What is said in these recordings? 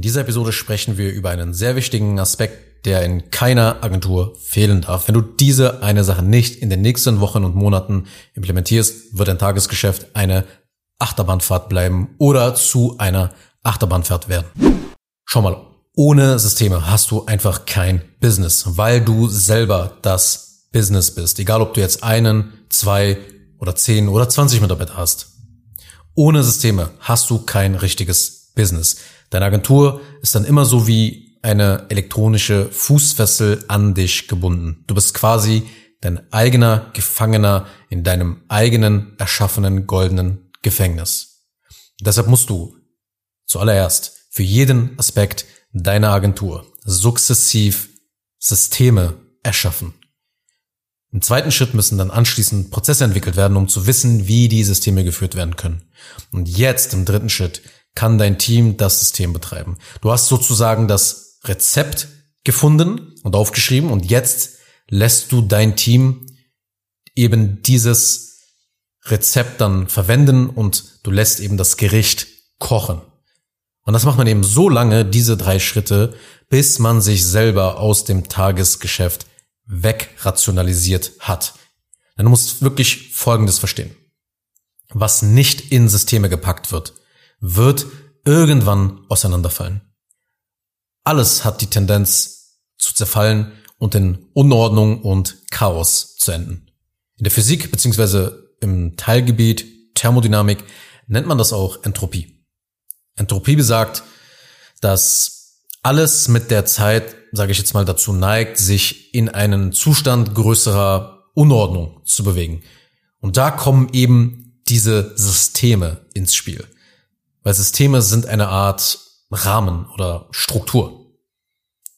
In dieser Episode sprechen wir über einen sehr wichtigen Aspekt, der in keiner Agentur fehlen darf. Wenn du diese eine Sache nicht in den nächsten Wochen und Monaten implementierst, wird dein Tagesgeschäft eine Achterbahnfahrt bleiben oder zu einer Achterbahnfahrt werden. Schau mal, ohne Systeme hast du einfach kein Business, weil du selber das Business bist. Egal, ob du jetzt einen, zwei oder zehn oder zwanzig Mitarbeiter hast. Ohne Systeme hast du kein richtiges Business. Deine Agentur ist dann immer so wie eine elektronische Fußfessel an dich gebunden. Du bist quasi dein eigener Gefangener in deinem eigenen erschaffenen goldenen Gefängnis. Deshalb musst du zuallererst für jeden Aspekt deiner Agentur sukzessiv Systeme erschaffen. Im zweiten Schritt müssen dann anschließend Prozesse entwickelt werden, um zu wissen, wie die Systeme geführt werden können. Und jetzt im dritten Schritt kann dein Team das System betreiben. Du hast sozusagen das Rezept gefunden und aufgeschrieben und jetzt lässt du dein Team eben dieses Rezept dann verwenden und du lässt eben das Gericht kochen. Und das macht man eben so lange, diese drei Schritte, bis man sich selber aus dem Tagesgeschäft wegrationalisiert hat. Denn du musst wirklich Folgendes verstehen. Was nicht in Systeme gepackt wird, wird irgendwann auseinanderfallen. Alles hat die Tendenz zu zerfallen und in Unordnung und Chaos zu enden. In der Physik bzw. im Teilgebiet Thermodynamik nennt man das auch Entropie. Entropie besagt, dass alles mit der Zeit sage ich jetzt mal, dazu neigt, sich in einen Zustand größerer Unordnung zu bewegen. Und da kommen eben diese Systeme ins Spiel. Weil Systeme sind eine Art Rahmen oder Struktur.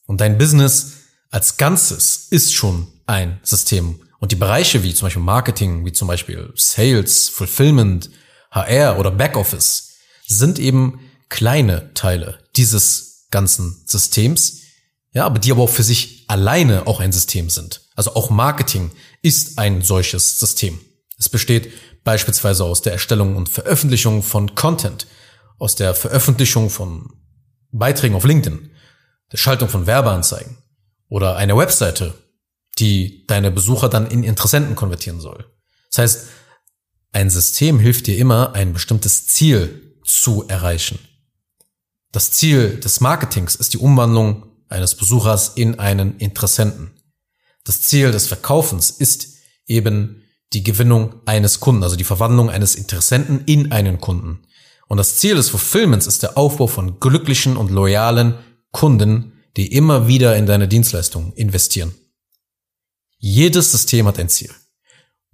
Und dein Business als Ganzes ist schon ein System. Und die Bereiche wie zum Beispiel Marketing, wie zum Beispiel Sales, Fulfillment, HR oder Backoffice sind eben kleine Teile dieses ganzen Systems, ja, aber die aber auch für sich alleine auch ein System sind. Also auch Marketing ist ein solches System. Es besteht beispielsweise aus der Erstellung und Veröffentlichung von Content, aus der Veröffentlichung von Beiträgen auf LinkedIn, der Schaltung von Werbeanzeigen oder einer Webseite, die deine Besucher dann in Interessenten konvertieren soll. Das heißt, ein System hilft dir immer, ein bestimmtes Ziel zu erreichen. Das Ziel des Marketings ist die Umwandlung eines Besuchers in einen Interessenten. Das Ziel des Verkaufens ist eben die Gewinnung eines Kunden, also die Verwandlung eines Interessenten in einen Kunden. Und das Ziel des Fulfillments ist der Aufbau von glücklichen und loyalen Kunden, die immer wieder in deine Dienstleistungen investieren. Jedes System hat ein Ziel.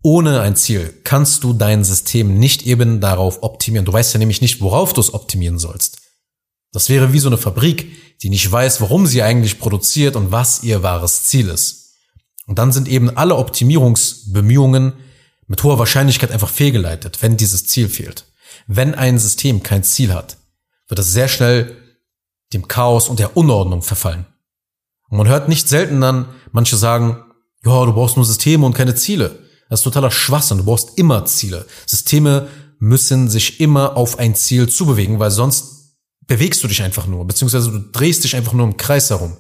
Ohne ein Ziel kannst du dein System nicht eben darauf optimieren. Du weißt ja nämlich nicht, worauf du es optimieren sollst. Das wäre wie so eine Fabrik, die nicht weiß, warum sie eigentlich produziert und was ihr wahres Ziel ist. Und dann sind eben alle Optimierungsbemühungen mit hoher Wahrscheinlichkeit einfach fehlgeleitet, wenn dieses Ziel fehlt. Wenn ein System kein Ziel hat, wird es sehr schnell dem Chaos und der Unordnung verfallen. Und man hört nicht selten dann manche sagen, ja, du brauchst nur Systeme und keine Ziele. Das ist totaler Schwachsinn. Du brauchst immer Ziele. Systeme müssen sich immer auf ein Ziel zubewegen, weil sonst bewegst du dich einfach nur, beziehungsweise du drehst dich einfach nur im Kreis herum.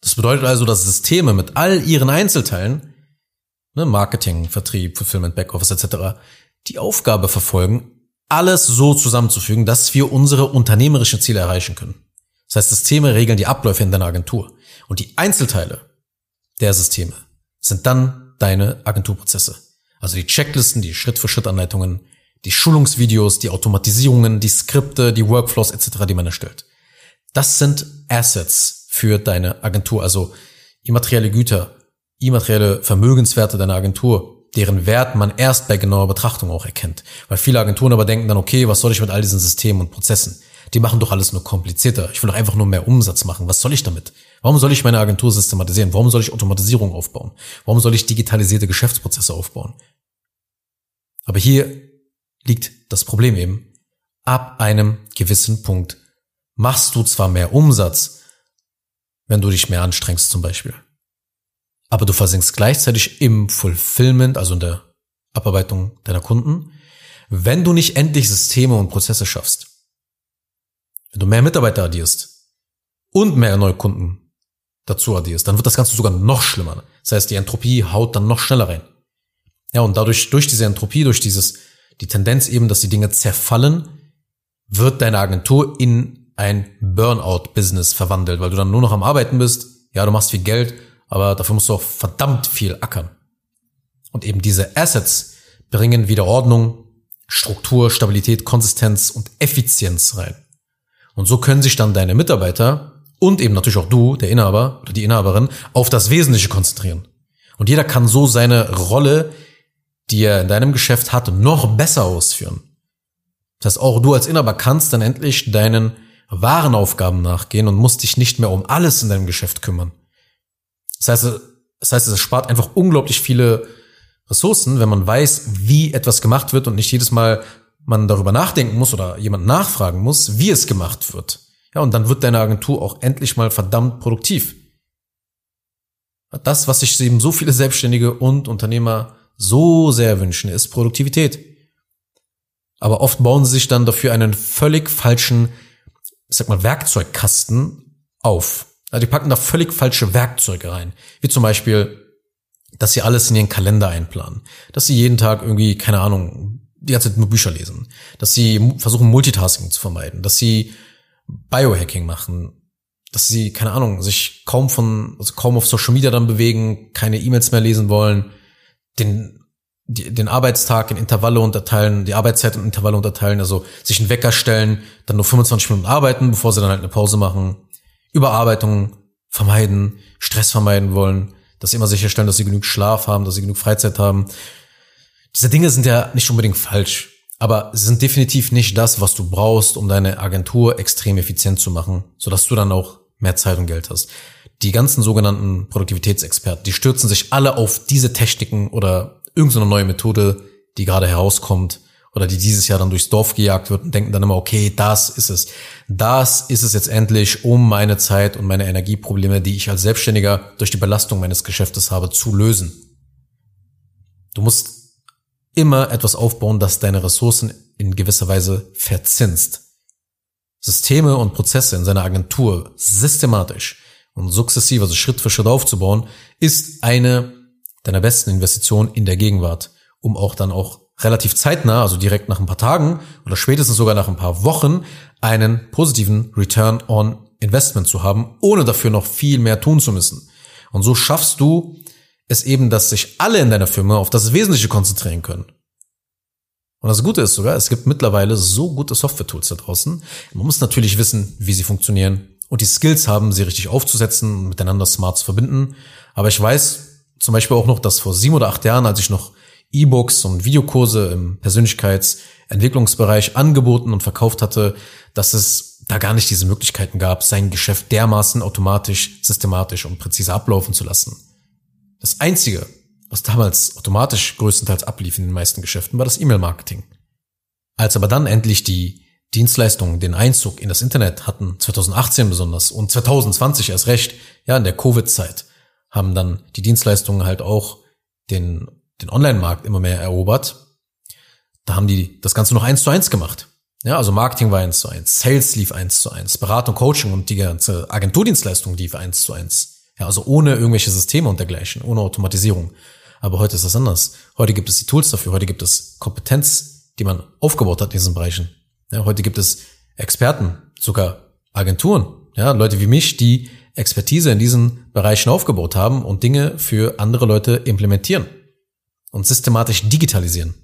Das bedeutet also, dass Systeme mit all ihren Einzelteilen, ne, Marketing, Vertrieb, Fulfillment, Backoffice etc., die Aufgabe verfolgen, alles so zusammenzufügen, dass wir unsere unternehmerischen Ziele erreichen können. Das heißt, Systeme regeln die Abläufe in deiner Agentur. Und die Einzelteile der Systeme sind dann deine Agenturprozesse. Also die Checklisten, die Schritt-für-Schritt-Anleitungen, die Schulungsvideos, die Automatisierungen, die Skripte, die Workflows etc., die man erstellt. Das sind Assets für deine Agentur, also immaterielle Güter, immaterielle Vermögenswerte deiner Agentur, deren Wert man erst bei genauer Betrachtung auch erkennt. Weil viele Agenturen aber denken dann, okay, was soll ich mit all diesen Systemen und Prozessen? Die machen doch alles nur komplizierter. Ich will doch einfach nur mehr Umsatz machen. Was soll ich damit? Warum soll ich meine Agentur systematisieren? Warum soll ich Automatisierung aufbauen? Warum soll ich digitalisierte Geschäftsprozesse aufbauen? Aber hier liegt das Problem eben. Ab einem gewissen Punkt machst du zwar mehr Umsatz, wenn du dich mehr anstrengst zum Beispiel, aber du versinkst gleichzeitig im Fulfillment, also in der Abarbeitung deiner Kunden, wenn du nicht endlich Systeme und Prozesse schaffst. du mehr Mitarbeiter addierst und mehr neue Kunden dazu addierst, dann wird das Ganze sogar noch schlimmer. Das heißt, die Entropie haut dann noch schneller rein. Ja, und dadurch, durch diese Entropie, durch dieses, die Tendenz eben, dass die Dinge zerfallen, wird deine Agentur in ein Burnout-Business verwandelt, weil du dann nur noch am Arbeiten bist. Ja, du machst viel Geld, aber dafür musst du auch verdammt viel ackern. Und eben diese Assets bringen wieder Ordnung, Struktur, Stabilität, Konsistenz und Effizienz rein. Und so können sich dann deine Mitarbeiter und eben natürlich auch du, der Inhaber oder die Inhaberin, auf das Wesentliche konzentrieren. Und jeder kann so seine Rolle, die er in deinem Geschäft hat, noch besser ausführen. Das heißt, auch du als Inhaber kannst dann endlich deinen wahren Aufgaben nachgehen und musst dich nicht mehr um alles in deinem Geschäft kümmern. Das heißt, das heißt, es spart einfach unglaublich viele Ressourcen, wenn man weiß, wie etwas gemacht wird und nicht jedes Mal man darüber nachdenken muss oder jemand nachfragen muss, wie es gemacht wird. Ja, und dann wird deine Agentur auch endlich mal verdammt produktiv. Das, was sich eben so viele Selbstständige und Unternehmer so sehr wünschen, ist Produktivität. Aber oft bauen sie sich dann dafür einen völlig falschen, ich sag mal, Werkzeugkasten auf. Also die packen da völlig falsche Werkzeuge rein. Wie zum Beispiel, dass sie alles in ihren Kalender einplanen. Dass sie jeden Tag irgendwie, keine Ahnung, die ganze Zeit nur Bücher lesen. Dass sie versuchen, Multitasking zu vermeiden. Dass sie Biohacking machen. Dass sie, keine Ahnung, sich kaum von, also kaum auf Social Media dann bewegen, keine E-Mails mehr lesen wollen, den, den Arbeitstag in Intervalle unterteilen, die Arbeitszeit in Intervalle unterteilen, also sich einen Wecker stellen, dann nur 25 Minuten arbeiten, bevor sie dann halt eine Pause machen, Überarbeitung vermeiden, Stress vermeiden wollen, dass sie immer sicherstellen, dass sie genug Schlaf haben, dass sie genug Freizeit haben. Diese Dinge sind ja nicht unbedingt falsch, aber sie sind definitiv nicht das, was du brauchst, um deine Agentur extrem effizient zu machen, sodass du dann auch mehr Zeit und Geld hast. Die ganzen sogenannten Produktivitätsexperten, die stürzen sich alle auf diese Techniken oder irgendeine neue Methode, die gerade herauskommt oder die dieses Jahr dann durchs Dorf gejagt wird und denken dann immer, okay, das ist es. Das ist es jetzt endlich, um meine Zeit und meine Energieprobleme, die ich als Selbstständiger durch die Belastung meines Geschäftes habe, zu lösen. Du musst immer etwas aufbauen, das deine Ressourcen in gewisser Weise verzinst. Systeme und Prozesse in seiner Agentur systematisch und sukzessiv, also Schritt für Schritt aufzubauen, ist eine deiner besten Investitionen in der Gegenwart, um auch dann auch relativ zeitnah, also direkt nach ein paar Tagen oder spätestens sogar nach ein paar Wochen, einen positiven Return on Investment zu haben, ohne dafür noch viel mehr tun zu müssen. Und so schaffst du es eben, dass sich alle in deiner Firma auf das Wesentliche konzentrieren können. Und das Gute ist sogar, es gibt mittlerweile so gute Software-Tools da draußen. Man muss natürlich wissen, wie sie funktionieren und die Skills haben, sie richtig aufzusetzen und miteinander smart zu verbinden. Aber ich weiß zum Beispiel auch noch, dass vor sieben oder acht Jahren, als ich noch E-Books und Videokurse im Persönlichkeitsentwicklungsbereich angeboten und verkauft hatte, dass es da gar nicht diese Möglichkeiten gab, sein Geschäft dermaßen automatisch, systematisch und präzise ablaufen zu lassen. Das Einzige, was damals automatisch größtenteils ablief in den meisten Geschäften, war das E-Mail-Marketing. Als aber dann endlich die Dienstleistungen den Einzug in das Internet hatten, 2018 besonders und 2020 erst recht, ja, in der Covid-Zeit, haben dann die Dienstleistungen halt auch den den Online-Markt immer mehr erobert, da haben die das Ganze noch eins zu eins gemacht. Ja, also Marketing war eins zu eins, Sales lief eins zu eins, Beratung, Coaching und die ganze Agenturdienstleistung lief eins zu eins. Ja, also ohne irgendwelche Systeme und dergleichen, ohne Automatisierung. Aber heute ist das anders. Heute gibt es die Tools dafür, heute gibt es Kompetenz, die man aufgebaut hat in diesen Bereichen. Ja, heute gibt es Experten, sogar Agenturen, ja, Leute wie mich, die Expertise in diesen Bereichen aufgebaut haben und Dinge für andere Leute implementieren und systematisch digitalisieren.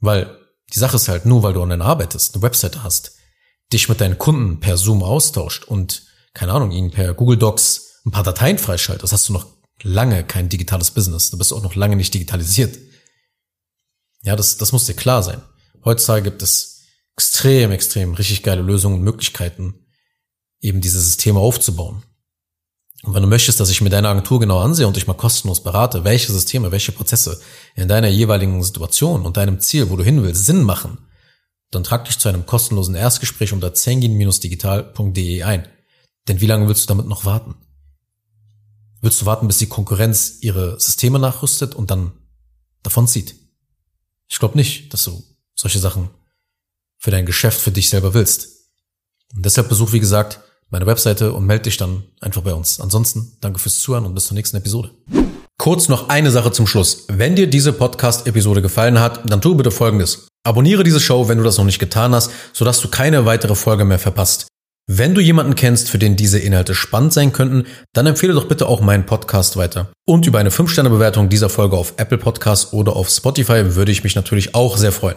Weil die Sache ist halt, nur weil du online arbeitest, eine Webseite hast, dich mit deinen Kunden per Zoom austauscht und, keine Ahnung, ihnen per Google Docs ein paar Dateien freischaltest, hast du noch lange kein digitales Business. Du bist auch noch lange nicht digitalisiert. Ja, das, das muss dir klar sein. Heutzutage gibt es extrem, extrem richtig geile Lösungen und Möglichkeiten, eben diese Systeme aufzubauen. Und wenn du möchtest, dass ich mir deine Agentur genau ansehe und dich mal kostenlos berate, welche Systeme, welche Prozesse in deiner jeweiligen Situation und deinem Ziel, wo du hin willst, Sinn machen, dann trag dich zu einem kostenlosen Erstgespräch unter zengin-digital.de ein. Denn wie lange willst du damit noch warten? Willst du warten, bis die Konkurrenz ihre Systeme nachrüstet und dann davonzieht? Ich glaube nicht, dass du solche Sachen für dein Geschäft, für dich selber willst. Und deshalb besuch, wie gesagt, meine Webseite und melde dich dann einfach bei uns. Ansonsten danke fürs Zuhören und bis zur nächsten Episode. Kurz noch eine Sache zum Schluss. Wenn dir diese Podcast-Episode gefallen hat, dann tu bitte Folgendes. Abonniere diese Show, wenn du das noch nicht getan hast, sodass du keine weitere Folge mehr verpasst. Wenn du jemanden kennst, für den diese Inhalte spannend sein könnten, dann empfehle doch bitte auch meinen Podcast weiter. Und über eine 5-Sterne-Bewertung dieser Folge auf Apple Podcasts oder auf Spotify würde ich mich natürlich auch sehr freuen.